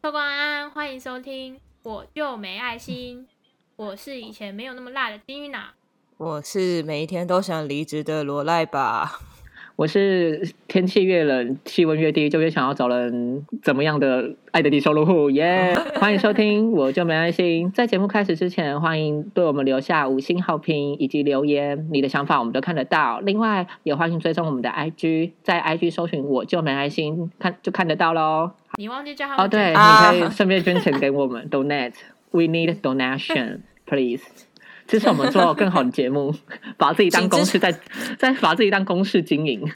客官安，欢迎收听，我就没爱心。我是以前没有那么辣的金鱼脑，我是每一天都想离职的罗赖吧。我是天气越冷，气温越低，就越想要找人怎么样的爱的低收入户耶！欢迎收听，我就没爱心。在节目开始之前，欢迎对我们留下五星好评以及留言，你的想法我们都看得到。另外，也欢迎追踪我们的 IG，在 IG 搜寻我就没爱心，看就看得到喽。你忘记叫他哦，对，你可以顺便捐钱给我们，donate，we need donation，please。支持我们做更好的节目，把自己当公式，在在把自己当公式经营，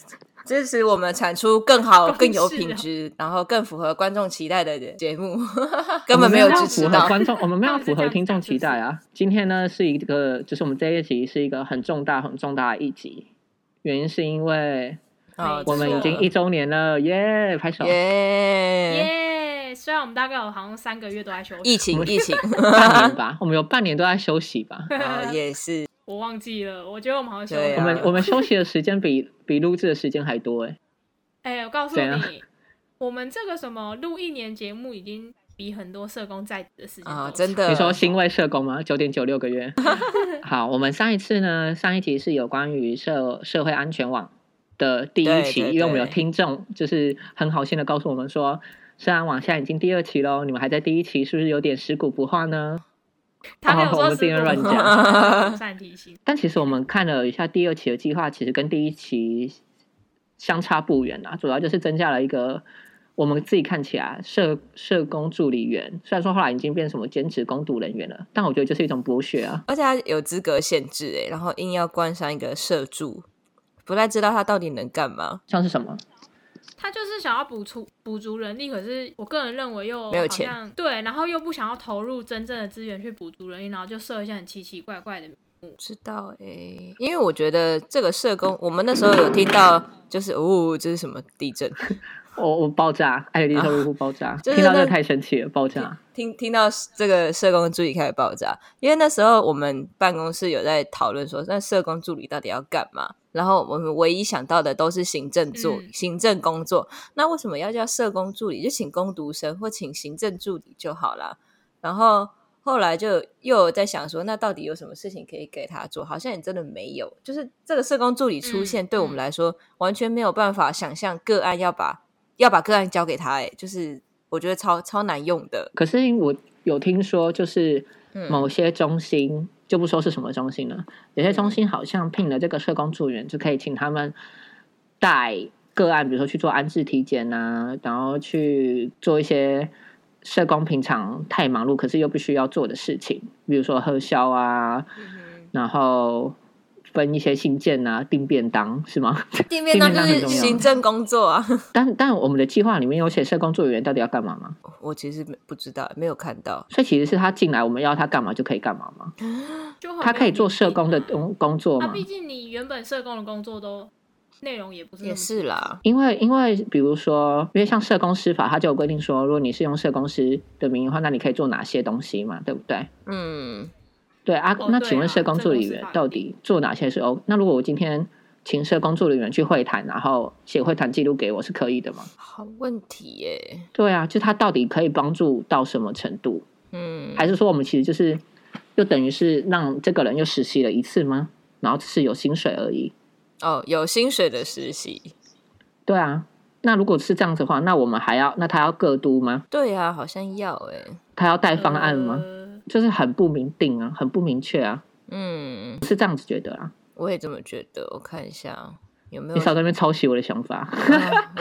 支持我们产出更好、更有品质，然后更符合观众期待的节目。根本没有支持到。观众，我们没有符合听众期待啊！今天呢是一个，就是我们这一集是一个很重大、很重大的一集，原因是因为我们已经一周年了，耶！拍手，耶耶！虽然我们大概有好像三个月都在休息，疫情疫情半年吧，我们有半年都在休息吧？啊，也是，我忘记了，我觉得我们好像休息，我们我们休息的时间比 比录制的时间还多哎。哎，我告诉你，我们这个什么录一年节目，已经比很多社工在职的时间啊，真的。你说新位社工吗？九点九六个月。好，我们上一次呢，上一集是有关于社社会安全网的第一期，因为我们有听众就是很好心的告诉我们说。虽然往下已经第二期喽，你们还在第一期，是不是有点食古不化呢？他没有说是乱讲，算提醒。但其实我们看了一下第二期的计划，其实跟第一期相差不远啊。主要就是增加了一个我们自己看起来社社工助理员，虽然说后来已经变什么兼职工读人员了，但我觉得就是一种剥削啊。而且他有资格限制哎，然后硬要冠上一个社助，不太知道他到底能干嘛，像是什么？他就是想要补足补足人力，可是我个人认为又没有钱，对，然后又不想要投入真正的资源去补足人力，然后就设一些很奇奇怪怪的。不知道哎，因为我觉得这个社工，我们那时候有听到，就是哦，这是什么地震？我我爆炸，艾迪特入户爆炸，听到这太神奇了，爆炸。听听到这个社工助理开始爆炸，因为那时候我们办公室有在讨论说，那社工助理到底要干嘛？然后我们唯一想到的都是行政做行政工作，那为什么要叫社工助理？就请工读生或请行政助理就好了。然后后来就又在想说，那到底有什么事情可以给他做？好像也真的没有。就是这个社工助理出现，对我们来说完全没有办法想象个案要把要把个案交给他。哎，就是我觉得超超难用的。可是我有听说，就是某些中心。就不说是什么中心了，有些中心好像聘了这个社工助员，就可以请他们带个案，比如说去做安置体检啊，然后去做一些社工平常太忙碌可是又不需要做的事情，比如说核销啊，然后。分一些信件啊，订便当是吗？订便当就是行政工作啊。但但我们的计划里面有写社工作人员到底要干嘛吗？我其实不知道，没有看到。所以其实是他进来，我们要他干嘛就可以干嘛吗？他可以做社工的工工作吗？毕竟你原本社工的工作都内容也不是也是啦。因为因为比如说，因为像社工师法，他就有规定说，如果你是用社工师的名义的话，那你可以做哪些东西嘛？对不对？嗯。对啊，那请问社工助理员到底做哪些事？哦，那如果我今天请社工助理员去会谈，然后写会谈记录给我，是可以的吗？好问题耶。对啊，就他到底可以帮助到什么程度？嗯，还是说我们其实就是又等于是让这个人又实习了一次吗？然后只是有薪水而已？哦，有薪水的实习。对啊，那如果是这样子的话，那我们还要那他要各督吗？对啊，好像要哎。他要带方案吗？就是很不明定啊，很不明确啊。嗯，是这样子觉得啊。我也这么觉得。我看一下有没有。你少在那边抄袭我的想法。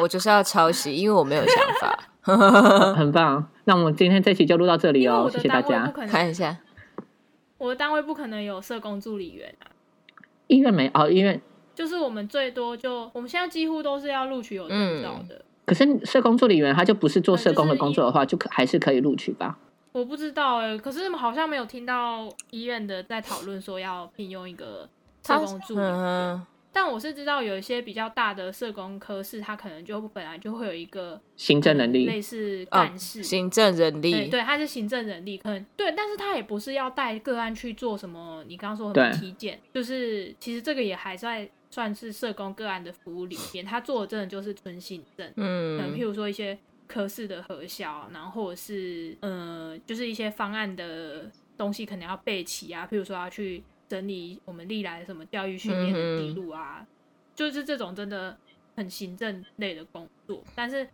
我就是要抄袭，因为我没有想法。很棒。那我们今天这期就录到这里哦，谢谢大家。看一下，我的单位不可能有社工助理员啊。医院没哦，医院就是我们最多就我们现在几乎都是要录取有证照的。可是社工助理员他就不是做社工的工作的话，就可还是可以录取吧？我不知道哎，可是好像没有听到医院的在讨论说要聘用一个社工助理。但我是知道有一些比较大的社工科室，他可能就本来就会有一个行政能力，类似干事、行政人力。对，他是行政人力，可能对，但是他也不是要带个案去做什么。你刚刚说什么体检，就是其实这个也还在算是社工个案的服务里面，他做的真的就是纯行政。嗯，可能譬如说一些。科室的核销，然后或者是呃，就是一些方案的东西可能要备齐啊，譬如说要去整理我们历来什么教育训练的记录啊，就是这种真的很行政类的工作。但是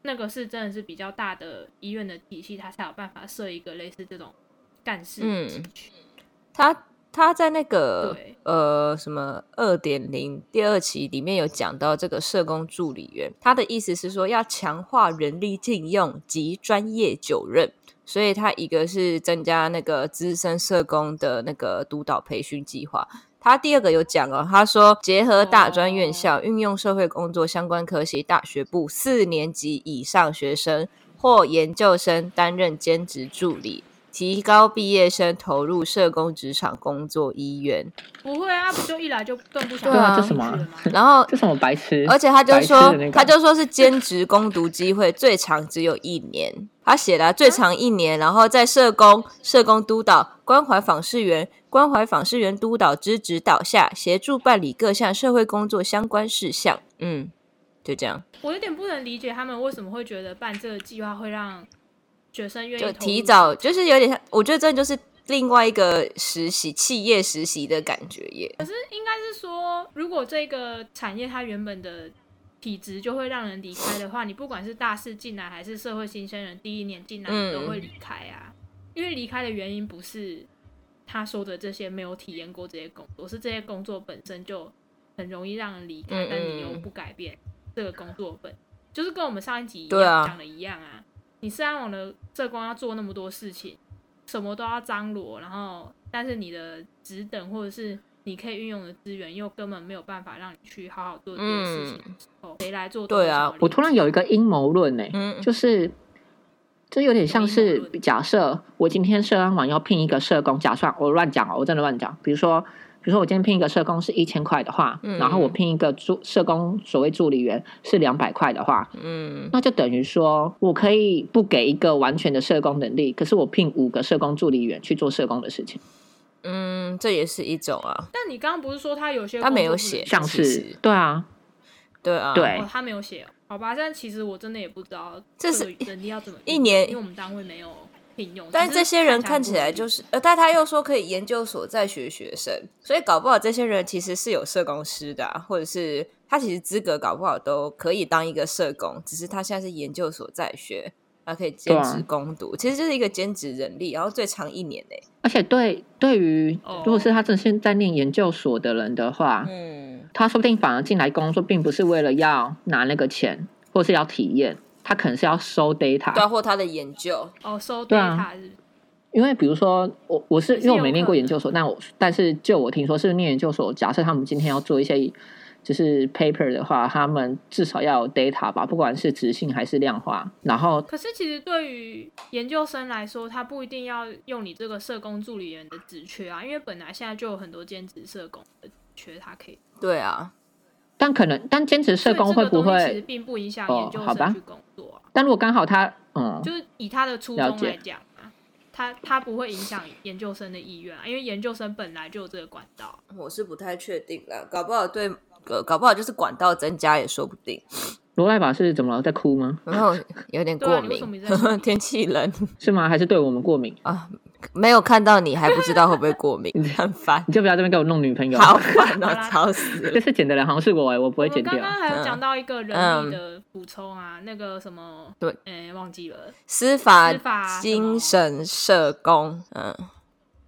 那个是真的是比较大的医院的体系，它才有办法设一个类似这种干事进去。他他在那个呃什么二点零第二期里面有讲到这个社工助理员，他的意思是说要强化人力禁用及专业就任，所以他一个是增加那个资深社工的那个督导培训计划。他第二个有讲哦，他说结合大专院校运用社会工作相关科系大学部四年级以上学生或研究生担任兼职助理。提高毕业生投入社工职场工作意愿，不会啊，不就一来就更不想对啊，这什么？然后 这什么白痴？而且他就说，他就说是兼职攻读机会最长只有一年，他写了最长一年，然后在社工、社工督导、关怀访视员、关怀访视员督导之指导下，协助办理各项社会工作相关事项。嗯，就这样。我有点不能理解他们为什么会觉得办这个计划会让。学生愿意就提早，就是有点像，我觉得这就是另外一个实习企业实习的感觉耶。可是应该是说，如果这个产业它原本的体质就会让人离开的话，你不管是大四进来还是社会新鲜人第一年进来，你都会离开啊。因为离开的原因不是他说的这些没有体验过这些工作，是这些工作本身就很容易让人离开，但你又不改变这个工作本，就是跟我们上一集讲的一样啊。你社安网的社工要做那么多事情，什么都要张罗，然后但是你的职等或者是你可以运用的资源又根本没有办法让你去好好做这件事情，哦，谁来做？对啊，我突然有一个阴谋论呢，就是这有点像是假设我今天社安网要聘一个社工，假设我乱讲哦，我真的乱讲，比如说。比如说，我今天聘一个社工是一千块的话，然后我聘一个助社工所谓助理员是两百块的话，嗯，那就等于说我可以不给一个完全的社工能力，可是我聘五个社工助理员去做社工的事情。嗯，这也是一种啊。但你刚刚不是说他有些他没有写，像是对啊，对啊，对，他没有写，好吧？但其实我真的也不知道这是能力要怎么一年，因为我们单位没有。但这些人看起来就是，呃，但他又说可以研究所在学学生，所以搞不好这些人其实是有社工师的，或者是他其实资格搞不好都可以当一个社工，只是他现在是研究所在学，他可以兼职攻读，其实就是一个兼职人力，然后最长一年嘞。而且对对于如果是他正现在念研究所的人的话，嗯，他说不定反而进来工作，并不是为了要拿那个钱，或是要体验。他可能是要收 data，对，或他的研究哦，收 data 是。因为比如说，我我是因为我没念过研究所，但我但是就我听说是念研究所，假设他们今天要做一些就是 paper 的话，他们至少要有 data 吧，不管是直性还是量化。然后，可是其实对于研究生来说，他不一定要用你这个社工助理员的职缺啊，因为本来现在就有很多兼职社工的缺，他可以。对啊。但可能，但兼职社工会不会其实并不影响研究生去工作。但如果刚好他，嗯，就是以他的初衷来讲啊，他他不会影响研究生的意愿啊，因为研究生本来就有这个管道。我是不太确定了，搞不好对，搞不好就是管道增加也说不定。罗赖法是怎么了？在哭吗？然后有点过敏，天气冷是吗？还是对我们过敏啊？没有看到你还不知道会不会过敏，很烦。你就不要这边给我弄女朋友，好烦啊，吵死了。这次剪的人好像是我哎，我不会剪掉。刚刚还有讲到一个人力的补充啊，那个什么，对，哎，忘记了，司法精神社工，嗯，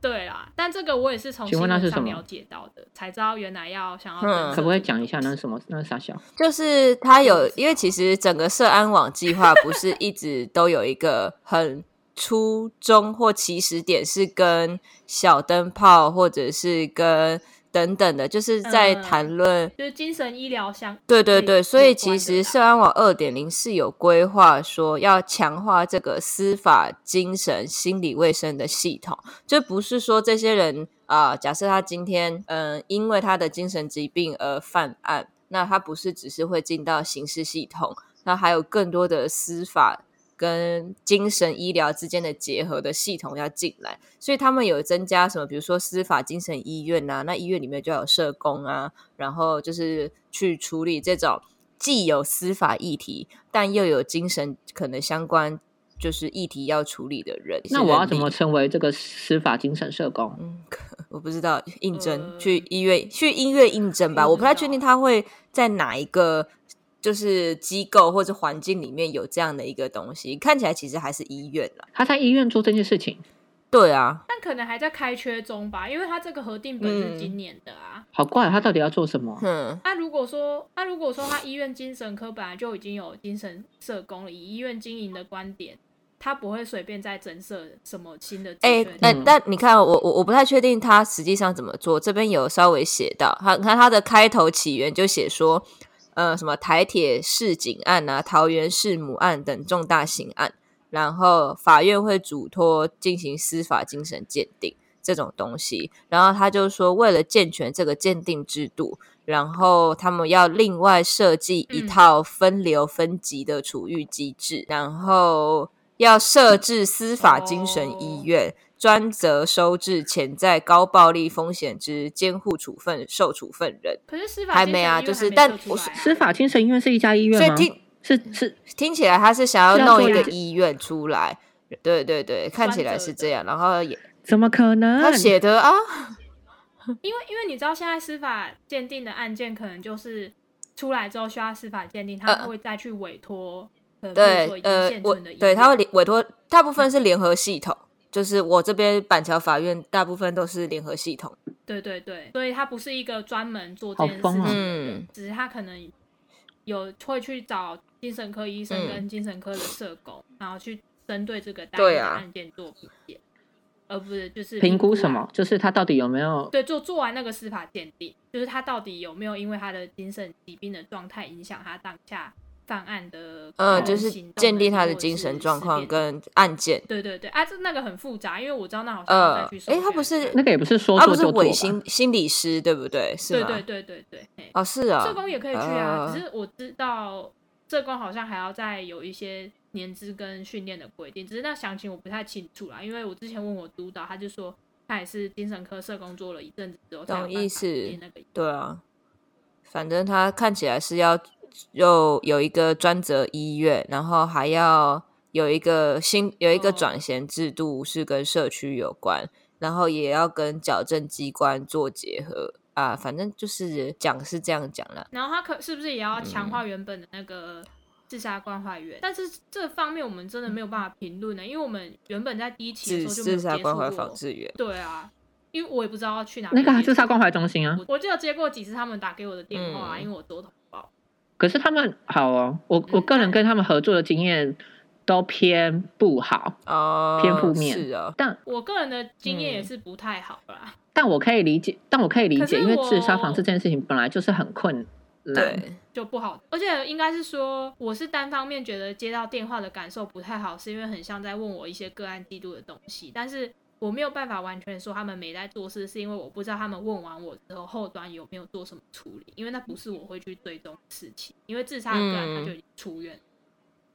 对啦。但这个我也是从新闻上了解到的，才知道原来要想要。可不可以讲一下那是什么？那是啥小？就是他有，因为其实整个社安网计划不是一直都有一个很。初衷或起始点是跟小灯泡，或者是跟等等的，就是在谈论，就是精神医疗相。对对对，所以其实社安网二点零是有规划说要强化这个司法精神心理卫生的系统，就不是说这些人啊，假设他今天嗯因为他的精神疾病而犯案，那他不是只是会进到刑事系统，那还有更多的司法。跟精神医疗之间的结合的系统要进来，所以他们有增加什么？比如说司法精神医院啊，那医院里面就有社工啊，然后就是去处理这种既有司法议题，但又有精神可能相关就是议题要处理的人。那我要怎么成为这个司法精神社工？嗯，我不知道，应征去医院去医院应征吧。我不太确定他会在哪一个就是机构或者环境里面有这样的一个东西。看起来其实还是医院了。他在医院做这件事情。对啊，但可能还在开缺中吧，因为他这个核定本是今年的啊。好怪，他到底要做什么？嗯，那如果说，那如果说他医院精神科本来就已经有精神社工了，以医院经营的观点，他不会随便再增设什么新的。哎，但但你看，我我我不太确定他实际上怎么做。这边有稍微写到，他看他的开头起源就写说，呃，什么台铁市警案啊、桃园市母案等重大刑案。然后法院会嘱托进行司法精神鉴定这种东西，然后他就说，为了健全这个鉴定制度，然后他们要另外设计一套分流分级的处遇机制，然后要设置司法精神医院，专责收治潜在高暴力风险之监护处分受处分人。可是司法还没啊，就是但司法精神医院是一家医院吗？是是，听起来他是想要弄一个医院出来，对对对，看起来是这样。然后也怎么可能？他写的啊，因为因为你知道现在司法鉴定的案件可能就是出来之后需要司法鉴定，他会再去委托，对呃我对他会委托，大部分是联合系统，就是我这边板桥法院大部分都是联合系统。对对对，所以他不是一个专门做这件事情的人，只是他可能有会去找。精神科医生跟精神科的社工，然后去针对这个单一案件做评鉴，而不是就是评估什么，就是他到底有没有对做做完那个司法鉴定，就是他到底有没有因为他的精神疾病的状态影响他当下犯案的，呃，就是鉴定他的精神状况跟案件。对对对，啊，这那个很复杂，因为我知道那好像哎，他不是那个也不是说，他不是伪心心理师对不对？是吗？对对对对对，哦是啊，社工也可以去啊，只是我知道。社工好像还要再有一些年资跟训练的规定，只是那详情我不太清楚啦。因为我之前问我督导，他就说他也是精神科社工做了一阵子之后，懂意思？那个对啊，反正他看起来是要又有一个专责医院，然后还要有一个新有一个转衔制度是跟社区有关，然后也要跟矫正机关做结合。啊，反正就是讲是这样讲了。然后他可是不是也要强化原本的那个自杀关怀员？但是这方面我们真的没有办法评论呢，因为我们原本在第一期的时候就自杀关怀防治员。对啊，因为我也不知道要去哪那个自杀关怀中心啊。我就有接过几次他们打给我的电话啊，因为我多。可是他们好哦，我我个人跟他们合作的经验都偏不好哦，偏负面是啊。但我个人的经验也是不太好啦。但我可以理解，但我可以理解，因为自杀防治这件事情本来就是很困难，就不好。而且应该是说，我是单方面觉得接到电话的感受不太好，是因为很像在问我一些个案记录的东西。但是我没有办法完全说他们没在做事，是因为我不知道他们问完我之后后端有没有做什么处理，因为那不是我会去追踪事情。因为自杀的个案他就已经出院，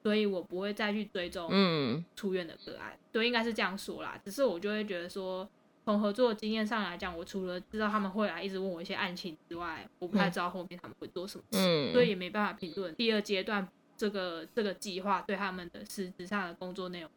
所以我不会再去追踪出院的个案。对，应该是这样说啦。只是我就会觉得说。从合作的经验上来讲，我除了知道他们会来一直问我一些案情之外，我不太知道后面他们会做什么事，所以也没办法评论第二阶段这个这个计划对他们的实质上的工作内容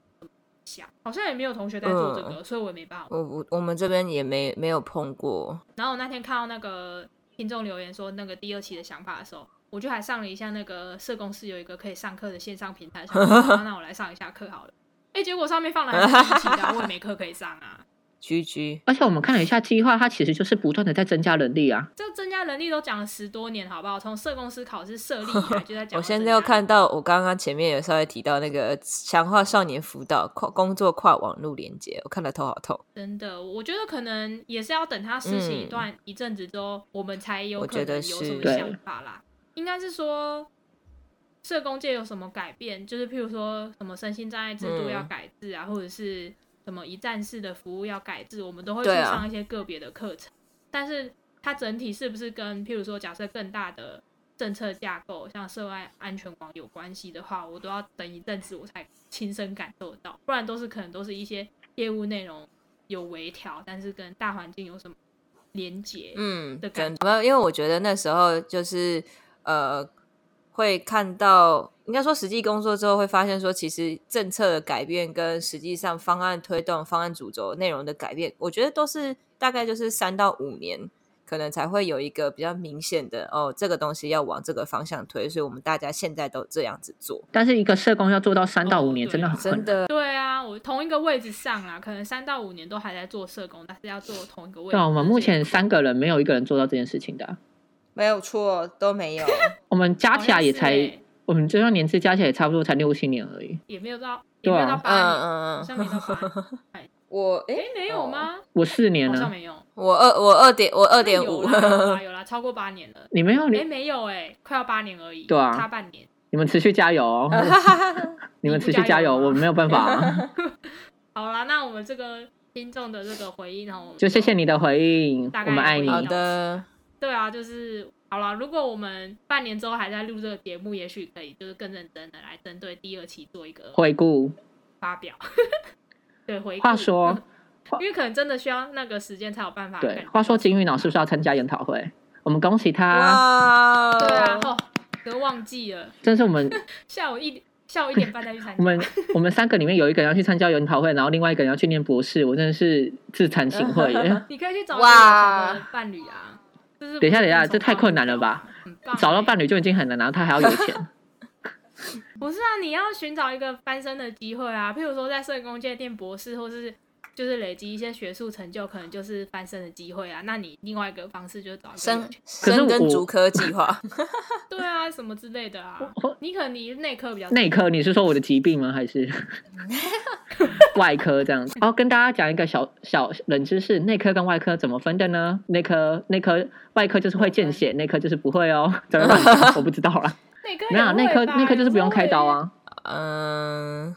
想。好像也没有同学在做这个，所以我也没办法。我我我们这边也没没有碰过。然后我那天看到那个听众留言说那个第二期的想法的时候，我就还上了一下那个社公司有一个可以上课的线上平台，那我来上一下课好了。哎，结果上面放了很期的，我也没课可以上啊。居居，而且我们看了一下计划，它其实就是不断的在增加人力啊。这增加人力都讲了十多年，好不好？从社公司考试设立以来 就在讲。我现在又看到，我刚刚前面有稍微提到那个强化少年辅导跨工作跨网络连接，我看了头好痛。真的，我觉得可能也是要等他实行一段一阵子之后，我们才有可能有什么想法啦。应该是说，社工界有什么改变，就是譬如说什么身心障碍制度要改制啊，或者是。什么一站式的服务要改制，我们都会去上一些个别的课程。但是它整体是不是跟譬如说假设更大的政策架构，像涉外安全网有关系的话，我都要等一阵子我才亲身感受到。不然都是可能都是一些业务内容有微调，但是跟大环境有什么连结？嗯，的感觉。因为我觉得那时候就是呃。会看到，应该说实际工作之后会发现，说其实政策的改变跟实际上方案推动、方案主轴内容的改变，我觉得都是大概就是三到五年，可能才会有一个比较明显的哦，这个东西要往这个方向推，所以我们大家现在都这样子做。但是一个社工要做到三到五年，真的很真的。对啊，我同一个位置上啊，可能三到五年都还在做社工，但是要做同一个位置。对，我们目前三个人没有一个人做到这件事情的。没有错，都没有。我们加起来也才，我们就算年资加起来也差不多才六七年而已，也没有到，对啊，嗯嗯嗯，像没到八。我哎，没有吗？我四年了，好像没有。我二我二点我二点五，有啦 有啦，超过八年了。你没有？哎，没有哎，快要八年而已。对啊，差半年。你们持续加油，你们持续加油，我没有办法。好啦，那我们这个听众的这个回应哦，就谢谢你的回应，我们爱你。好的。对啊，就是好了。如果我们半年之后还在录这个节目，也许可以就是更认真的来针对第二期做一个回顾发表。对，回话说，因为可能真的需要那个时间才有办法。对，话说金玉老是不是要参加研讨会？我们恭喜他。对啊，哦，都忘记了。真是我们 下午一下午一点半再去参加。我们我们三个里面有一个人要去参加研讨会，然后另外一个人要去念博士。我真的是自惭形秽。你可以去找一个伴侣啊。等一下，等一下，这太困难了吧？找到伴侣就已经很难，然后他还要有钱。不是啊，你要寻找一个翻身的机会啊，譬如说在社工界念博士，或是就是累积一些学术成就，可能就是翻身的机会啊。那你另外一个方式就是找生生根主科计划。对啊，什么之类的啊？你可能你内科比较内科，你是说我的疾病吗？还是 外科这样子？哦，跟大家讲一个小小冷知识：内科跟外科怎么分的呢？内科内科外科就是会见血，内科就是不会哦。怎么我不知道了。没有内科，内科就是不用开刀啊。嗯，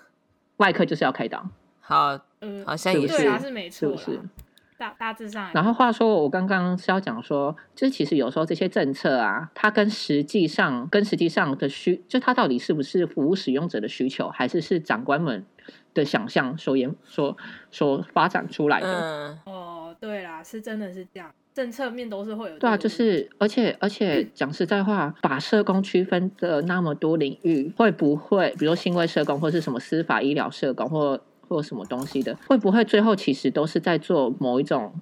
外科就是要开刀。好，好像也是，是？没错，是大大致上。然后话说，我刚刚是要讲说，就是其实有时候这些政策啊，它跟实际上跟实际上的需，就它到底是不是服务使用者的需求，还是是长官们的想象所研所所发展出来的？哦，对啦，是真的是这样。政策面都是会有对啊，就是而且而且讲实在话，把社工区分的那么多领域，会不会比如新位社工或是什么司法医疗社工或或什么东西的，会不会最后其实都是在做某一种，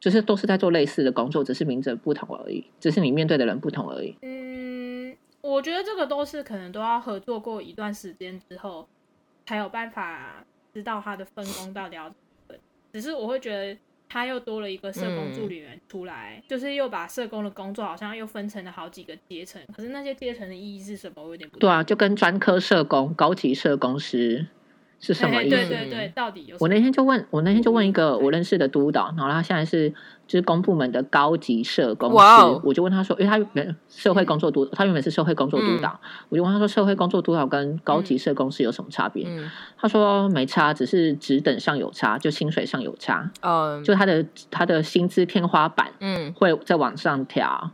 就是都是在做类似的工作，只是名字不同而已，只是你面对的人不同而已。嗯，我觉得这个都是可能都要合作过一段时间之后，才有办法知道他的分工到底要怎么分。只是我会觉得。他又多了一个社工助理员出来，就是又把社工的工作好像又分成了好几个阶层。可是那些阶层的意义是什么？我有点不对啊，就跟专科社工、高级社工师。是什么意思？对对对，到底有？我那天就问我那天就问一个我认识的督导，然后他现在是就是公部门的高级社工师，我就问他说，因为他原社会工作督，他原本是社会工作督导，我就问他说，社会工作督导跟高级社工师有什么差别？他说没差，只是职等上有差，就薪水上有差，嗯，就他的他的薪资天花板，嗯，会再往上调。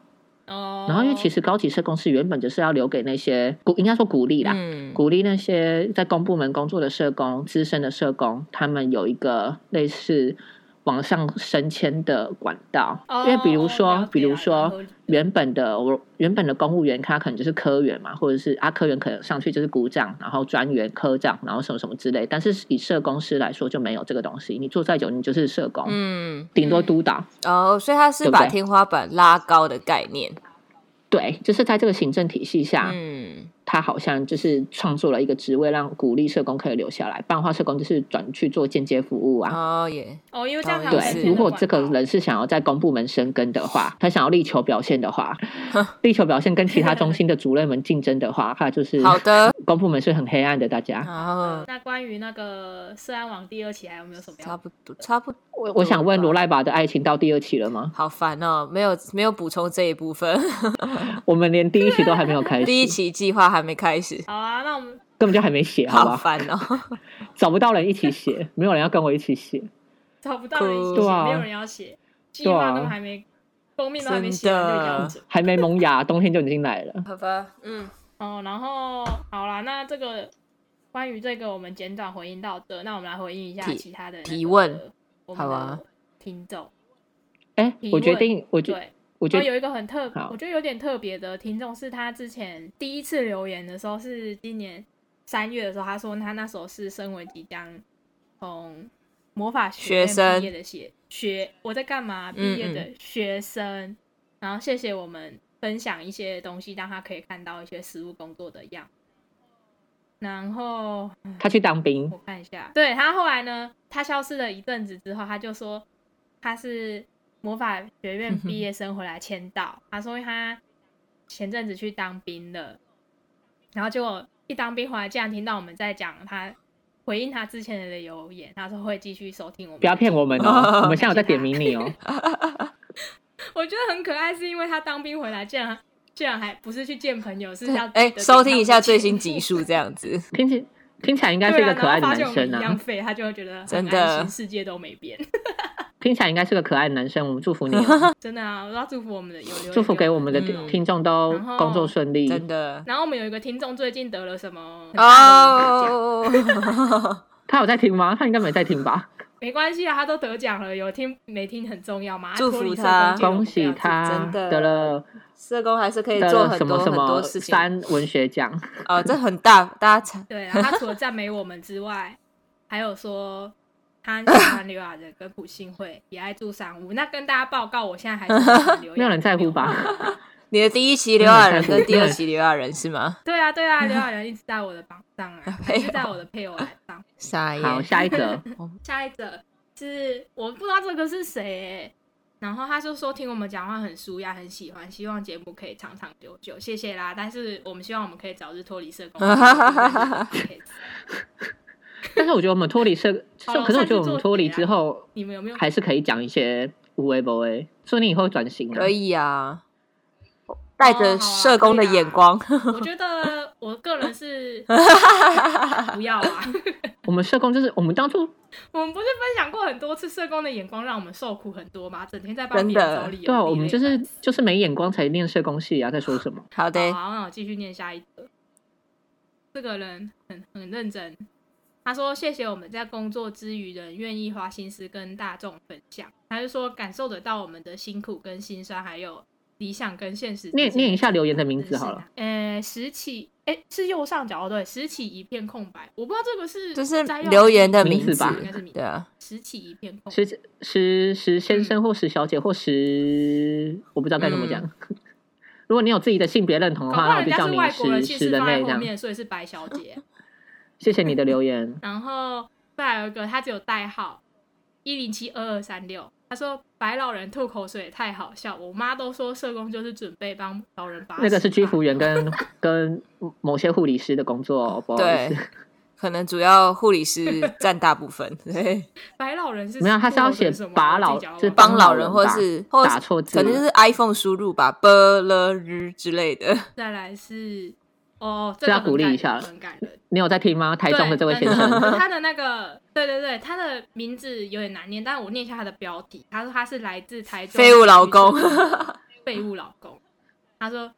哦，然后因为其实高级社工是原本就是要留给那些鼓，应该说鼓励啦，鼓励那些在公部门工作的社工、资深的社工，他们有一个类似。往上升迁的管道，因为比如说，比如说原本的我原本的公务员，他可能就是科员嘛，或者是啊科员，可能上去就是股长，然后专员、科长，然后什么什么之类。但是以社工师来说，就没有这个东西。你做再久，你就是社工，嗯，顶多督导。哦，所以他是把天花板拉高的概念。对，就是在这个行政体系下，嗯。他好像就是创作了一个职位，让鼓励社工可以留下来。不然的话，社工就是转去做间接服务啊。哦耶，哦，因为这样对。如果这个人是想要在公部门生根的话，他想要力求表现的话，力求表现跟其他中心的主任们竞争的话，他就是好的。公部门是很黑暗的，大家。哦。那关于那个涉安网第二期还有没有什么？差不多，差不多。我我想问罗赖巴的爱情到第二期了吗？好烦哦，没有没有补充这一部分。我们连第一期都还没有开始。第一期计划。还没开始，好啊，那我们根本就还没写，好吧？烦哦，找不到人一起写，没有人要跟我一起写，找不到人一起写，没有人要写，计划都还没，封面都还没写还没萌芽，冬天就已经来了。好吧，嗯，哦，然后好啦，那这个关于这个我们简短回应到这，那我们来回应一下其他的提问，好啊，听众，哎，我决定，我决。我觉得有一个很特，我觉得有点特别的听众是他之前第一次留言的时候是今年三月的时候，他说他那时候是身为即将从魔法学生毕业的学学我在干嘛毕业的学生，然后谢谢我们分享一些东西，让他可以看到一些实务工作的样。然后他去当兵，我看一下，对他后来呢，他消失了一阵子之后，他就说他是魔法学院毕业生回来签到。他说他前阵子去当兵了，然后结果一当兵回来，竟然听到我们在讲他回应他之前的留言，他说会继续收听我们。不要骗我们哦，我们现在有在点名你哦。我觉得很可爱，是因为他当兵回来，竟然。竟然还不是去见朋友，是要哎收听一下最新集数这样子，听起听起来应该是一个可爱的男生啊。一样废，他就会觉得真的世界都没变。听起来应该是个可爱的男生，我们祝福你。真的啊，我要祝福我们的有祝福给我们的听众都工作顺利。真的。然后我们有一个听众最近得了什么哦，他有在听吗？他应该没在听吧？没关系啊，他都得奖了，有听没听很重要嘛。祝福他，恭喜他，真的得了社工还是可以做很多很多事情。三文学奖哦，这很大，大家对啊，他除了赞美我们之外，还有说他喜欢刘亚仁跟朴信惠，也爱住三屋。那跟大家报告，我现在还是没有人在乎吧？你的第一期刘亚仁跟第二期刘亚仁是吗？对啊，对啊，刘亚仁一直在我的榜上啊，一直在我的配偶榜上。好，下一则，下一则是我不知道这个是谁，然后他就说听我们讲话很舒压，很喜欢，希望节目可以长长久久，谢谢啦。但是我们希望我们可以早日脱离社工。但是我觉得我们脱离社，可是我觉得我们脱离之后，你们有没有还是可以讲一些无为不为，说你以后转型可以啊。带着社工的眼光，我觉得我个人是 不要啊。我们社工就是我们当初，我们不是分享过很多次社工的眼光让我们受苦很多吗？整天在帮别人找理由。对啊，我们就是就是没眼光才念社工系啊，在说什么？好的，好，那我继续念下一个。这个人很很认真，他说：“谢谢我们在工作之余，人愿意花心思跟大众分享。”他就说感受得到我们的辛苦跟辛酸，还有。理想跟现实，念念一下留言的名字好了。呃，拾起，哎，是右上角哦，对，拾起一片空白，我不知道这个是就是留言的名字吧？应该是名，对啊，拾起一片空，石石石先生或石小姐或石，我不知道该怎么讲。如果你有自己的性别认同的话，那就叫你石石人类这样。所以是白小姐。谢谢你的留言。然后再有一个，他只有代号一零七二二三六。他说：“白老人吐口水太好笑，我妈都说社工就是准备帮老人拔。”那个是居服员跟 跟某些护理师的工作，不好意思，可能主要护理师占大部分。对，白老人是没有，他是要写把老，是帮老人，或是打错字，可能就是 iPhone 输入吧，b l r 之类的。再来是。哦，这要鼓励一下很感人。你有在听吗？台中的这位先生，他的那个，对对对，他的名字有点难念，但是我念一下他的标题。他说他是来自台中废物老公，废物老公。他说，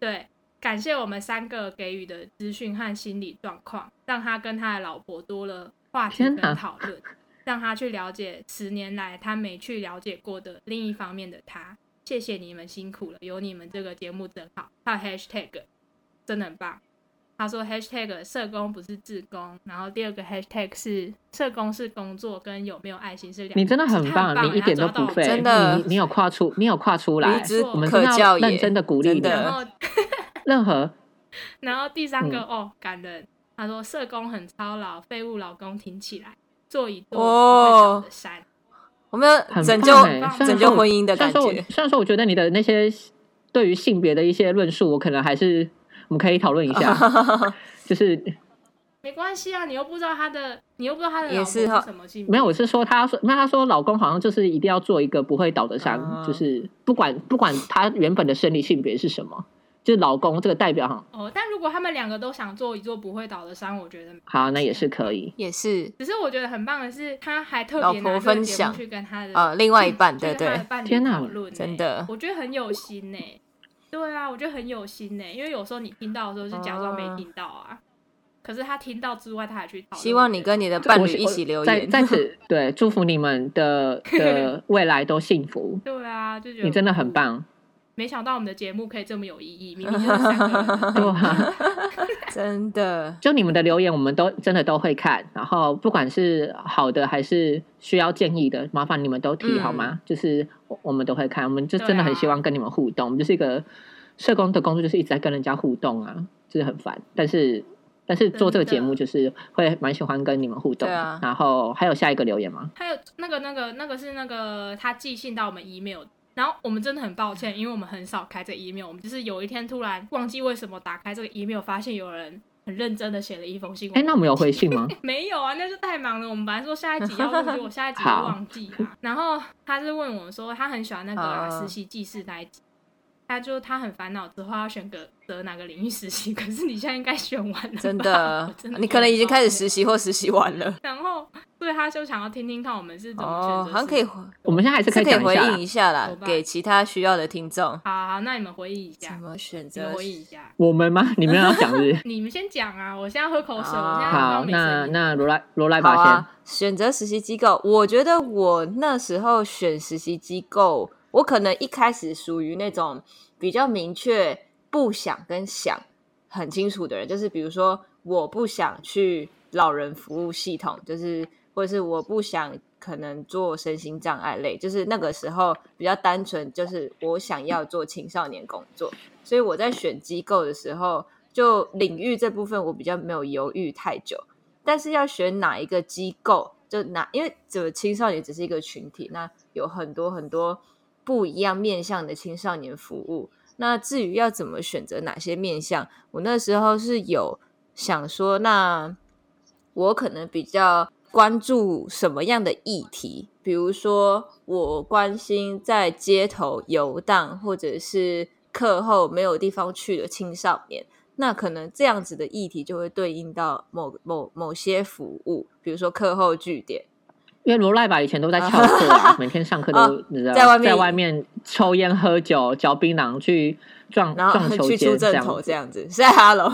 对，感谢我们三个给予的资讯和心理状况，让他跟他的老婆多了话题跟讨论，让他去了解十年来他没去了解过的另一方面的他。谢谢你们辛苦了，有你们这个节目真好。还有 hashtag。真的很棒。他说：“#hashtag 社工不是自工。”然后第二个 #hashtag 是社工是工作，跟有没有爱心是两。你真的很棒，你一点都不废，真的，你有跨出，你有跨出来，我们可教认真的鼓励你。然后 任何，然后第三个哦，感人。他说：“社工很操劳，废物老公挺起来，做一座不会的山。”我们要拯救拯救婚姻的感觉。虽然说，我觉得你的那些。对于性别的一些论述，我可能还是我们可以讨论一下，就是没关系啊，你又不知道他的，你又不知道他的老公是什么性别。没有，我是说他说，那他说老公好像就是一定要做一个不会倒的山，就是不管不管他原本的生理性别是什么，就是老公这个代表哈。哦，但如果他们两个都想做一座不会倒的山，我觉得好，那也是可以，也是。只是我觉得很棒的是，他还特别拿分享去跟他的呃另外一半，对对，天哪，真的，我觉得很有心呢。对啊，我觉得很有心呢，因为有时候你听到的时候是假装没听到啊，可是他听到之外，他还去讨论。希望你跟你的伴侣一起留言，在此 对祝福你们的 的未来都幸福。对啊，就觉得你真的很棒。没想到我们的节目可以这么有意义，明明就是三个人。真的，就你们的留言，我们都真的都会看。然后不管是好的还是需要建议的，麻烦你们都提好吗？就是我们都会看，我们就真的很希望跟你们互动。我们就是一个社工的工作，就是一直在跟人家互动啊，就是很烦。但是但是做这个节目，就是会蛮喜欢跟你们互动。然后还有下一个留言吗？还有那个那个那个是那个他寄信到我们 email。然后我们真的很抱歉，因为我们很少开这 email，我们就是有一天突然忘记为什么打开这个 email，发现有人很认真的写了一封信。哎，那我们有回信吗？没有啊，那就太忙了。我们本来说下一集要录，结果下一集忘记了。然后他是问我们说，他很喜欢那个实习记事那一集。他就他很烦恼，之后要选个择哪个领域实习，可是你现在应该选完了，真的，真的你可能已经开始实习或实习完了。然后，对，他就想要听听看我们是怎么选择。好像可以，我们现在还是可以回应一下啦，给其他需要的听众。好，好，那你们回忆一下，怎么选择？回忆一下，我们吗？你们要讲是？你们先讲啊！我现在喝口水。好，那那罗莱罗莱吧先选择实习机构。我觉得我那时候选实习机构，我可能一开始属于那种。比较明确不想跟想很清楚的人，就是比如说我不想去老人服务系统，就是或者是我不想可能做身心障碍类，就是那个时候比较单纯，就是我想要做青少年工作，所以我在选机构的时候，就领域这部分我比较没有犹豫太久，但是要选哪一个机构，就哪因为这青少年只是一个群体，那有很多很多。不一样面向的青少年服务。那至于要怎么选择哪些面向，我那时候是有想说，那我可能比较关注什么样的议题？比如说，我关心在街头游荡，或者是课后没有地方去的青少年。那可能这样子的议题就会对应到某某某些服务，比如说课后据点。因为罗赖吧以前都在翘课啊，每天上课都你知道在外面在外面抽烟喝酒嚼槟榔去撞撞球去出正头这样子，是在哈喽。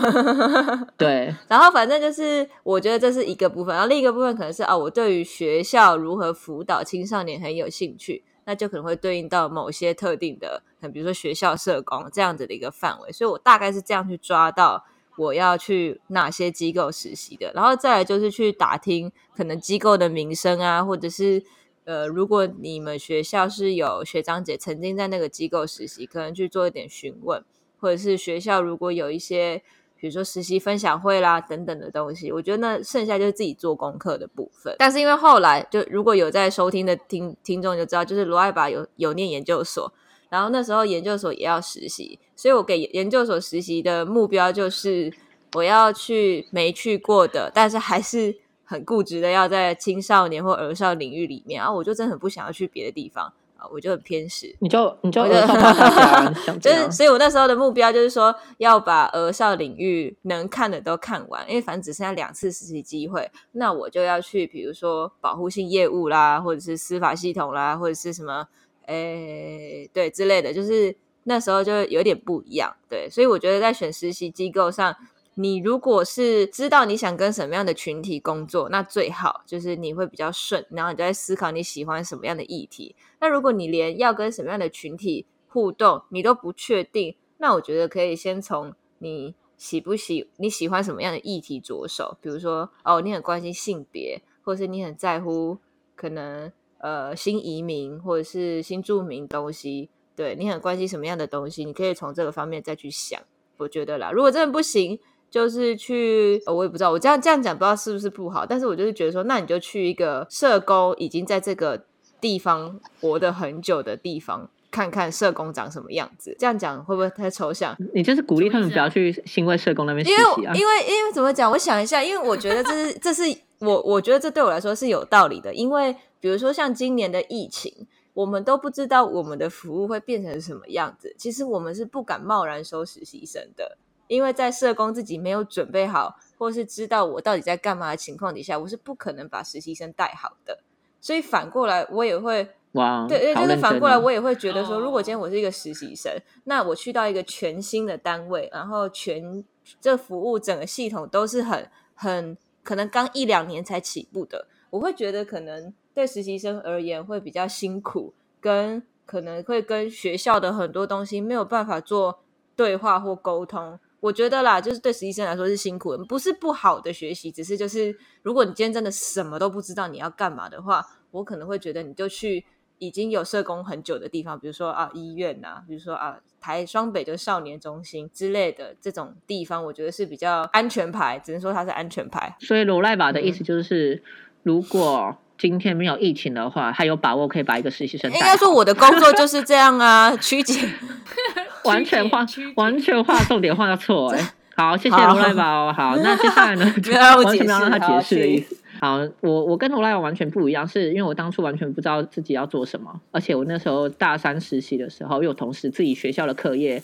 对，然后反正就是我觉得这是一个部分，然后另一个部分可能是啊，我对于学校如何辅导青少年很有兴趣，那就可能会对应到某些特定的，比如说学校社工这样子的一个范围，所以我大概是这样去抓到。我要去哪些机构实习的，然后再来就是去打听可能机构的名声啊，或者是呃，如果你们学校是有学长姐曾经在那个机构实习，可能去做一点询问，或者是学校如果有一些比如说实习分享会啦等等的东西，我觉得那剩下就是自己做功课的部分。但是因为后来就如果有在收听的听听众就知道，就是罗爱吧有有念研究所。然后那时候研究所也要实习，所以我给研究所实习的目标就是我要去没去过的，但是还是很固执的要在青少年或儿少领域里面啊，我就真的很不想要去别的地方啊，我就很偏食。你就你就 就是，所以我那时候的目标就是说要把儿少领域能看的都看完，因为反正只剩下两次实习机会，那我就要去，比如说保护性业务啦，或者是司法系统啦，或者是什么。诶，对之类的，就是那时候就有点不一样，对，所以我觉得在选实习机构上，你如果是知道你想跟什么样的群体工作，那最好就是你会比较顺，然后你就在思考你喜欢什么样的议题。那如果你连要跟什么样的群体互动你都不确定，那我觉得可以先从你喜不喜你喜欢什么样的议题着手，比如说哦，你很关心性别，或是你很在乎可能。呃，新移民或者是新著名东西，对你很关心什么样的东西，你可以从这个方面再去想。我觉得啦，如果真的不行，就是去，我也不知道，我这样这样讲不知道是不是不好，但是我就是觉得说，那你就去一个社工已经在这个地方活得很久的地方，看看社工长什么样子。这样讲会不会太抽象？你就是鼓励他们不要去新会社工那边实习啊？因为因为怎么讲？我想一下，因为我觉得这是这是我我觉得这对我来说是有道理的，因为。比如说像今年的疫情，我们都不知道我们的服务会变成什么样子。其实我们是不敢贸然收实习生的，因为在社工自己没有准备好，或是知道我到底在干嘛的情况底下，我是不可能把实习生带好的。所以反过来，我也会哇，对对，就是反过来，我也会觉得说，如果今天我是一个实习生，那我去到一个全新的单位，然后全这服务整个系统都是很很可能刚一两年才起步的，我会觉得可能。对实习生而言会比较辛苦，跟可能会跟学校的很多东西没有办法做对话或沟通。我觉得啦，就是对实习生来说是辛苦的，不是不好的学习，只是就是如果你今天真的什么都不知道你要干嘛的话，我可能会觉得你就去已经有社工很久的地方，比如说啊医院呐，比如说啊台双北的少年中心之类的这种地方，我觉得是比较安全牌，只能说它是安全牌。所以罗赖吧的意思就是，如果今天没有疫情的话，他有把握可以把一个实习生。应该说我的工作就是这样啊，曲解。完全画，完全画重点画的错哎！好，谢谢罗赖宝。好，那接下来呢？完全没有让他解释的意思。好，我我跟罗赖宝完全不一样，是因为我当初完全不知道自己要做什么，而且我那时候大三实习的时候，又同时自己学校的课业，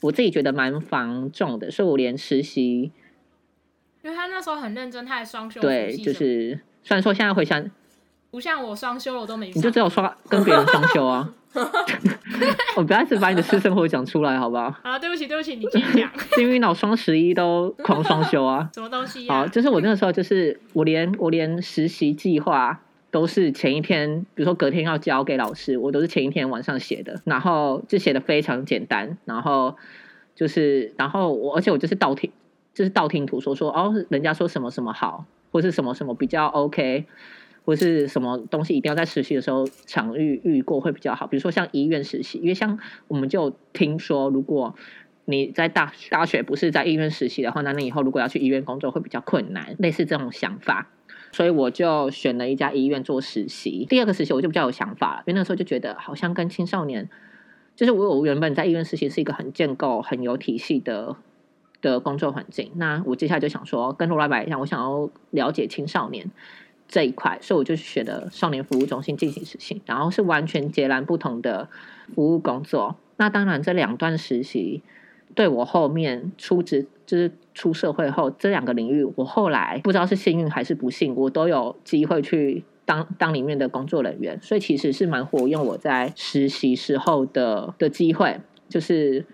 我自己觉得蛮繁重的，所以我连实习，因为他那时候很认真，他还双休。对，就是虽然说现在回想，不像我双休了，我都没。你就只有刷跟别人双休啊。我不要一直把你的私生活讲出来，好不好？啊，对不起，对不起，你继续讲。幸运脑双十一都狂双休啊！什么东西？好，就是我那个时候，就是我连我连实习计划都是前一天，比如说隔天要交给老师，我都是前一天晚上写的，然后就写的非常简单，然后就是然后我而且我就是道听，就是道听途说，说哦，人家说什么什么好，或是什么什么比较 OK。或是什么东西一定要在实习的时候场遇遇过会比较好，比如说像医院实习，因为像我们就听说，如果你在大大学不是在医院实习的话，那你以后如果要去医院工作会比较困难，类似这种想法，所以我就选了一家医院做实习。第二个实习我就比较有想法了，因为那时候就觉得好像跟青少年，就是我我原本在医院实习是一个很建构很有体系的的工作环境，那我接下来就想说跟罗老板一样，我想要了解青少年。这一块，所以我就选了少年服务中心进行实习，然后是完全截然不同的服务工作。那当然，这两段实习对我后面出职，就是出社会后这两个领域，我后来不知道是幸运还是不幸，我都有机会去当当里面的工作人员，所以其实是蛮活用我在实习时候的的机会。就是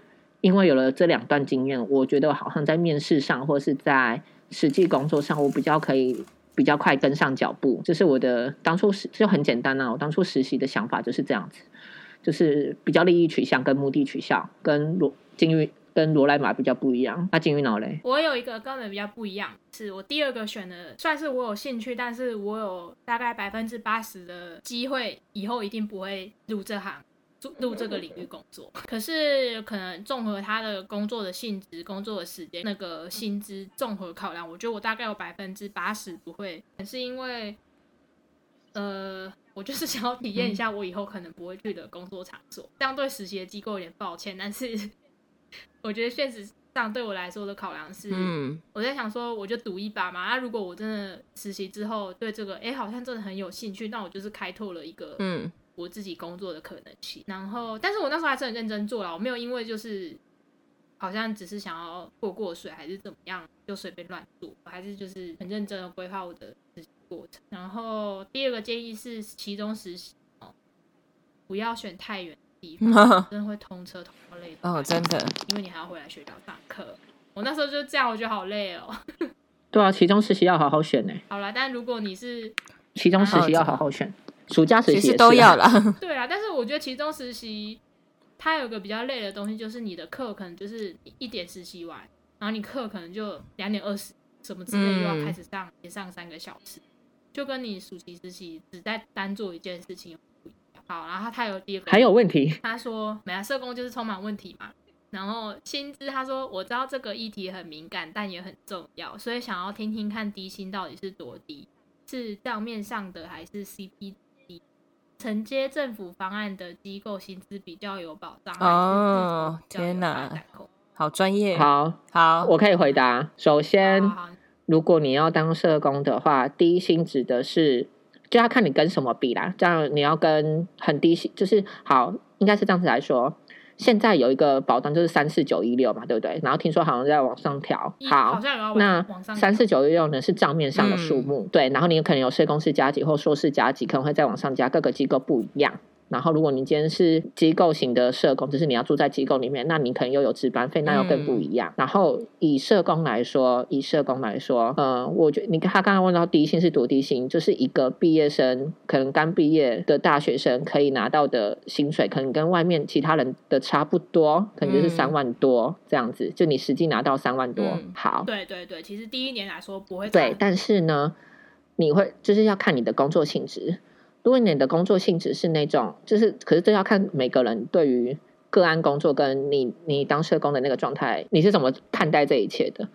因为有了这两段经验，我觉得好像在面试上或是在实际工作上，我比较可以。比较快跟上脚步，这是我的当初实就很简单啊。我当初实习的想法就是这样子，就是比较利益取向跟目的取向，跟罗金鱼跟罗莱玛比较不一样。那金鱼脑嘞？我有一个根本比较不一样，是我第二个选的，算是我有兴趣，但是我有大概百分之八十的机会，以后一定不会入这行。入这个领域工作，可是可能综合他的工作的性质、工作的时间、那个薪资综合考量，我觉得我大概有百分之八十不会，是因为，呃，我就是想要体验一下我以后可能不会去的工作场所，这样对实习的机构有点抱歉，但是我觉得现实上对我来说的考量是，嗯，我在想说我就赌一把嘛，那如果我真的实习之后对这个，哎，好像真的很有兴趣，那我就是开拓了一个，嗯。我自己工作的可能性，然后，但是我那时候还是很认真做了，我没有因为就是好像只是想要过过水还是怎么样就随便乱做，我还是就是很认真的规划我的实习过程。然后第二个建议是，其中实习哦，不要选太远的地方，真的会通车通累哦，真的，因为你还要回来学校上课。我那时候就这样，我觉得好累哦。对啊，其中实习要好好选呢。好了，但如果你是其中实习要好好选。暑假实习都要了，对啊，但是我觉得其中实习它有个比较累的东西，就是你的课可能就是一点实习完，然后你课可能就两点二十什么之类又要开始上，连上三个小时，就跟你暑期实习只在单做一件事情不一样。好，然后他有第二个还有问题，他说，没啊，社工就是充满问题嘛。然后薪资，他说我知道这个议题很敏感，但也很重要，所以想要听听看低薪到底是多低，是账面上的还是 CP。承接政府方案的机构薪资比较有保障哦！天哪，好专业，好好，我可以回答。首先，如果你要当社工的话，低薪指的是就要看你跟什么比啦。这样你要跟很低薪，就是好，应该是这样子来说。现在有一个保单就是三四九一六嘛，对不对？然后听说好像在往上调。好，那三四九一六呢是账面上的数目，对。然后你可能有社工师加级或硕士加级，可能会再往上加，各个机构不一样。然后，如果你今天是机构型的社工，就是你要住在机构里面，那你可能又有值班费，那又更不一样。然后以社工来说，以社工来说，呃，我觉你他刚刚问到低薪是多低薪，就是一个毕业生可能刚毕业的大学生可以拿到的薪水，可能跟外面其他人的差不多，可能就是三万多这样子。就你实际拿到三万多，好，对对对，其实第一年来说不会对，但是呢，你会就是要看你的工作性质。如果你的工作性质是那种，就是，可是这要看每个人对于个案工作跟你你当社工的那个状态，你是怎么看待这一切的？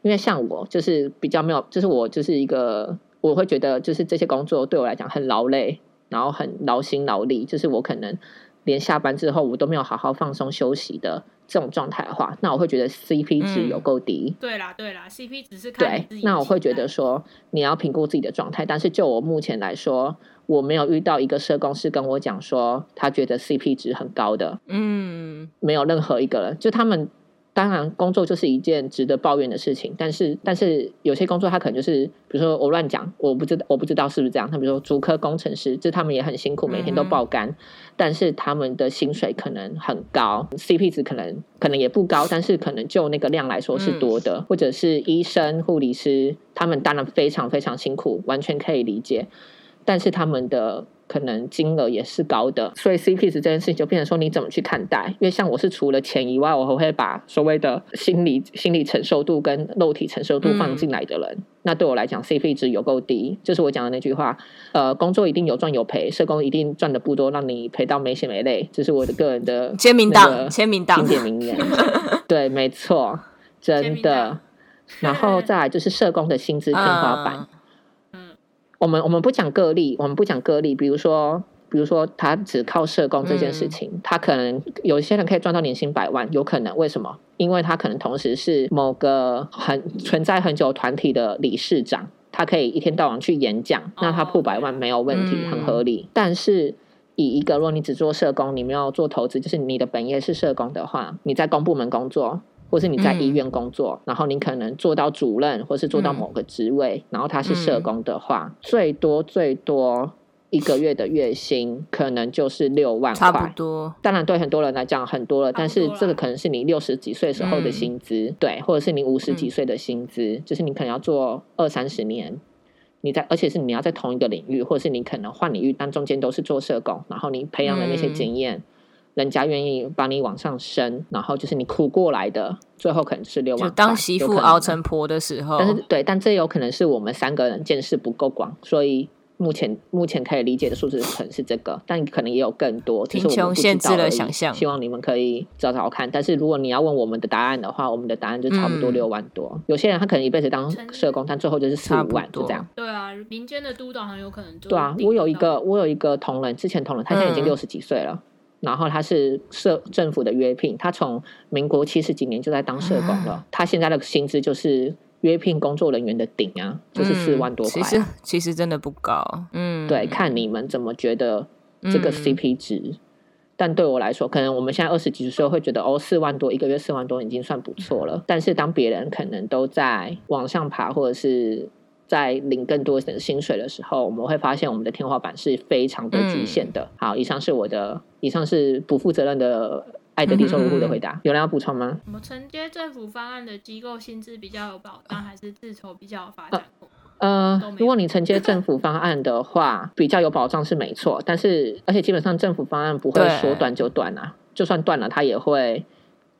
因为像我就是比较没有，就是我就是一个，我会觉得就是这些工作对我来讲很劳累，然后很劳心劳力，就是我可能连下班之后我都没有好好放松休息的。这种状态的话，那我会觉得 CP 值有够低。对啦，对啦，CP 值是看对。那我会觉得说，你要评估自己的状态。但是就我目前来说，我没有遇到一个社工是跟我讲说他觉得 CP 值很高的。嗯，没有任何一个人，就他们。当然，工作就是一件值得抱怨的事情。但是，但是有些工作他可能就是，比如说我乱讲，我不知道，我不知道是不是这样。他比如说，主科工程师，就他们也很辛苦，每天都爆肝，但是他们的薪水可能很高，CP 值可能可能也不高，但是可能就那个量来说是多的。或者是医生、护理师，他们当然非常非常辛苦，完全可以理解，但是他们的。可能金额也是高的，所以 CP 值这件事情就变成说你怎么去看待？因为像我是除了钱以外，我还会把所谓的心理心理承受度跟肉体承受度放进来的人。那对我来讲，CP 值有够低，就是我讲的那句话：呃，工作一定有赚有赔，社工一定赚的不多，让你赔到没血没泪。这是我的个人的 签名档，签名档，经典名言。对，没错，真的。然后再来就是社工的薪资天花板。我们我们不讲个例，我们不讲个例。比如说，比如说他只靠社工这件事情，他可能有些人可以赚到年薪百万，有可能为什么？因为他可能同时是某个很存在很久团体的理事长，他可以一天到晚去演讲，那他破百万没有问题，很合理。但是以一个，如果你只做社工，你没有做投资，就是你的本业是社工的话，你在公部门工作。或是你在医院工作，然后你可能做到主任，或是做到某个职位，然后他是社工的话，最多最多一个月的月薪可能就是六万块，差不多。当然对很多人来讲很多了，但是这个可能是你六十几岁时候的薪资，对，或者是你五十几岁的薪资，就是你可能要做二三十年，你在而且是你要在同一个领域，或者是你可能换领域，但中间都是做社工，然后你培养的那些经验。人家愿意把你往上升，然后就是你苦过来的，最后可能是六万。就当媳妇熬成婆的时候，但是对，但这有可能是我们三个人见识不够广，所以目前目前可以理解的数字可能是这个，但可能也有更多。贫穷限制了想象，希望你们可以找找看。但是如果你要问我们的答案的话，我们的答案就差不多六万多。有些人他可能一辈子当社工，但最后就是四五万，就这样。对啊，民间的督导很有可能。对啊，我有一个我有一个同仁，之前同仁，他现在已经六十几岁了。然后他是社政府的约聘，他从民国七十几年就在当社工了。他现在的薪资就是约聘工作人员的顶啊，就是四万多块。其实其实真的不高，嗯，对，看你们怎么觉得这个 CP 值。但对我来说，可能我们现在二十几岁会觉得哦，四万多一个月，四万多已经算不错了。但是当别人可能都在往上爬，或者是。在领更多的薪水的时候，我们会发现我们的天花板是非常的局限的。好，以上是我的，以上是不负责任的爱的低收入户的回答。有人要补充吗？我们承接政府方案的机构薪资比较有保障，还是自筹比较有发展？呃，如果你承接政府方案的话，比较有保障是没错。但是，而且基本上政府方案不会说断就断啊，就算断了，它也会。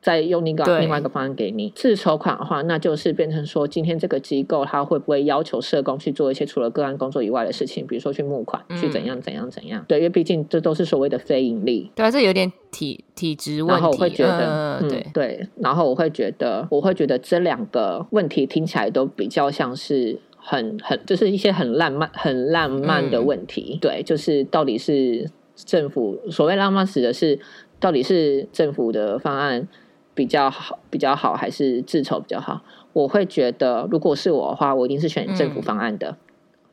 再用那个另外一个方案给你自筹款的话，那就是变成说，今天这个机构他会不会要求社工去做一些除了个案工作以外的事情，比如说去募款，去怎样怎样怎样？对，因为毕竟这都是所谓的非盈利。对啊，这有点体体质问题。然后我会觉得，对对，然后我会觉得，我会觉得这两个问题听起来都比较像是很很，就是一些很浪漫、很浪漫的问题。对，就是到底是政府所谓浪漫，指的是到底是政府的方案。比较好，比较好，还是自筹比较好？我会觉得，如果是我的话，我一定是选政府方案的，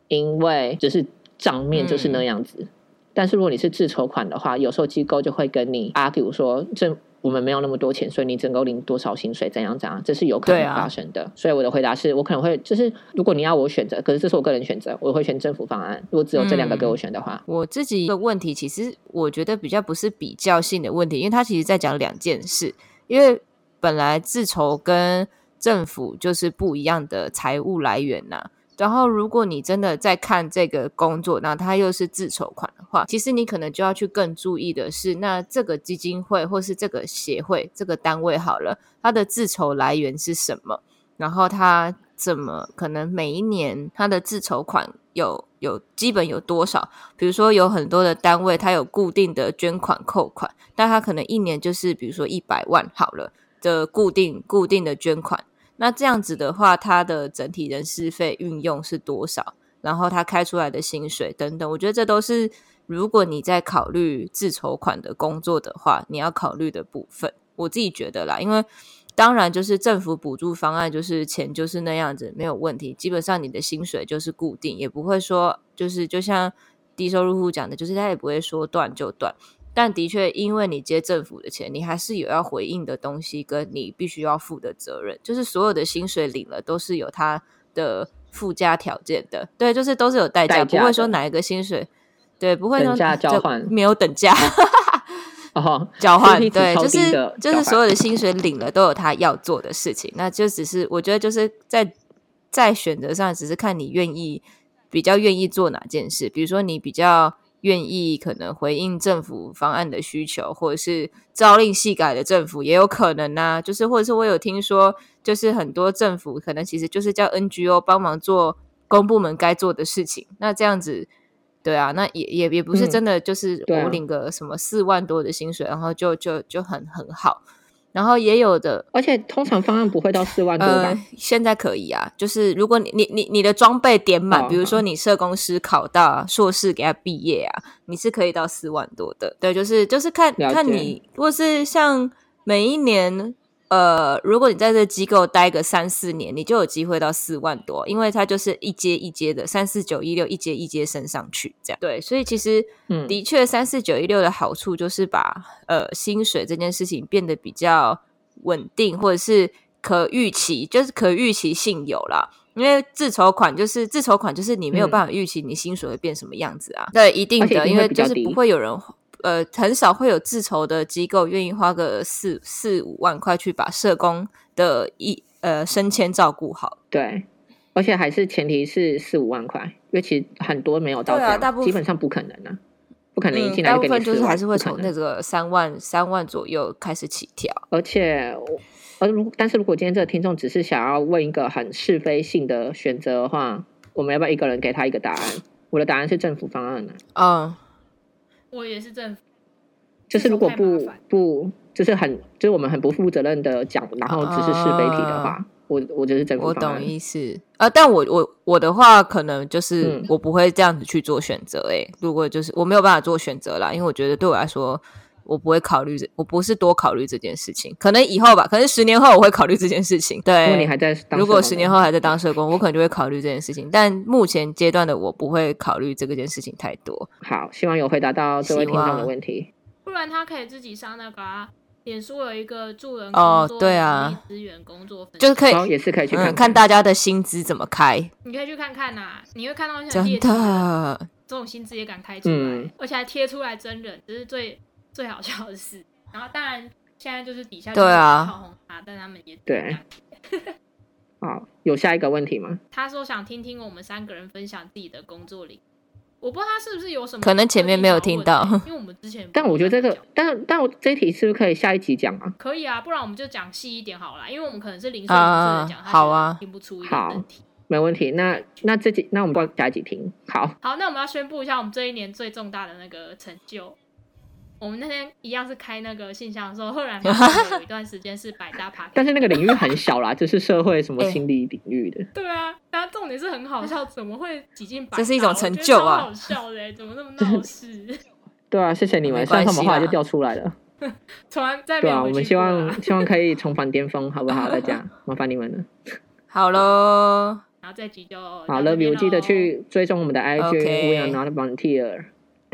因为就是账面就是那样子。但是如果你是自筹款的话，有时候机构就会跟你 argue 说，政我们没有那么多钱，所以你只能领多少薪水，怎样怎样，这是有可能发生的。所以我的回答是我可能会就是，如果你要我选择，可是这是我个人选择，我会选政府方案。如果只有这两个给我选的话，我自己的问题其实我觉得比较不是比较性的问题，因为他其实在讲两件事，因为本来自筹跟政府就是不一样的财务来源呐。然后，如果你真的在看这个工作，那它又是自筹款的话，其实你可能就要去更注意的是，那这个基金会或是这个协会这个单位好了，它的自筹来源是什么？然后它怎么可能每一年它的自筹款有有基本有多少？比如说有很多的单位，它有固定的捐款扣款，但它可能一年就是比如说一百万好了的固定固定的捐款。那这样子的话，他的整体人事费运用是多少？然后他开出来的薪水等等，我觉得这都是如果你在考虑自筹款的工作的话，你要考虑的部分。我自己觉得啦，因为当然就是政府补助方案，就是钱就是那样子没有问题，基本上你的薪水就是固定，也不会说就是就像低收入户讲的，就是他也不会说断就断。但的确，因为你接政府的钱，你还是有要回应的东西，跟你必须要负的责任。就是所有的薪水领了，都是有它的附加条件的。对，就是都是有代价，不会说哪一个薪水，对，不会等价交换，没有等价 哦，交换对，就是就是所有的薪水领了，都有他要做的事情。那就只是我觉得就是在在选择上，只是看你愿意比较愿意做哪件事。比如说你比较。愿意可能回应政府方案的需求，或者是朝令夕改的政府也有可能呐。就是或者是我有听说，就是很多政府可能其实就是叫 NGO 帮忙做公部门该做的事情。那这样子，对啊，那也也也不是真的就是我领个什么四万多的薪水，然后就就就很很好。然后也有的，而且通常方案不会到四万多吧？现在可以啊，就是如果你你你你的装备点满，比如说你社工师考到硕士给他毕业啊，你是可以到四万多的。对，就是就是看看你，如果是像每一年。呃，如果你在这机构待个三四年，你就有机会到四万多，因为它就是一阶一阶的，三四九一六一阶一阶升上去，这样对。所以其实，嗯，的确三四九一六的好处就是把呃薪水这件事情变得比较稳定，或者是可预期，就是可预期性有了。因为自筹款就是自筹款，就是你没有办法预期你薪水会变什么样子啊。对，一定的，因为就是不会有人。呃，很少会有自筹的机构愿意花个四四五万块去把社工的一呃升迁照顾好。对，而且还是前提是四五万块，因为其实很多没有到这样，基本上不可能啊，不可能一进来大部分就是还是会从那个三万三万左右开始起跳。而且，而如但是如果今天这个听众只是想要问一个很是非性的选择的话，我们要不要一个人给他一个答案？我的答案是政府方案呢。嗯。我也是政府，就是如果不不，就是很就是我们很不负责任的讲，然后只是是非题的话，我我就是政府。我懂意思啊，但我我我的话可能就是我不会这样子去做选择。哎，如果就是我没有办法做选择啦，因为我觉得对我来说。我不会考虑这，我不是多考虑这件事情，可能以后吧，可能十年后我会考虑这件事情。对，如果你还在，如果十年后还在当社工，我可能就会考虑这件事情。但目前阶段的我不会考虑这个件事情太多。好，希望有回答到这位听众的问题。不然他可以自己上那个啊脸书有一个助人哦，对啊，资源工作就是可以也是可以去看看大家的薪资怎么开。你可以去看看呐，你会看到真的这种薪资也敢开出来，而且还贴出来真人，这是最最好笑的事。然后当然，现在就是底下对啊，炮轰他，但他们也对。好，有下一个问题吗？他说想听听我们三个人分享自己的工作里。我不知道他是不是有什么，可能前面没有听到，因为我们之前。但我觉得这个，但但我这一题是不是可以下一集讲啊？可以啊，不然我们就讲细一点好了，因为我们可能是零碎的讲，好啊，听不出一个问题。没问题。那那这集，那我们帮下一集听。好，好，那我们要宣布一下我们这一年最重大的那个成就。我们那天一样是开那个信箱的时候，后来有一段时间是百搭 爬，但是那个领域很小啦，就是社会什么心理领域的。对啊，但重点是很好笑，怎么会挤进百？这是一种成就啊！好笑的，怎么那么闹事？对啊，谢谢你们，上他们后来就掉出来了。从来再对啊，我们希望希望可以重返巅峰，好不好？大家 麻烦你们了。好喽，然后这集就好了，有记得去追踪我们的 IG，We are not volunteer。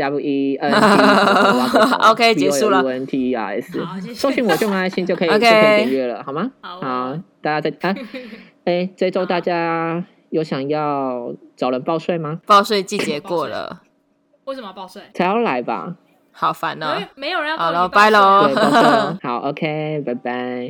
W E N T OK 结束了 U N T R S。搜寻我就爱心就可以 就 OK 可以点阅了，好吗？好好，大家再啊，哎，这周大家有想要找人报税吗？报税季节过了，为什么要报税？才要来吧？好烦哦没。没有人要好了，拜喽好，OK，拜拜。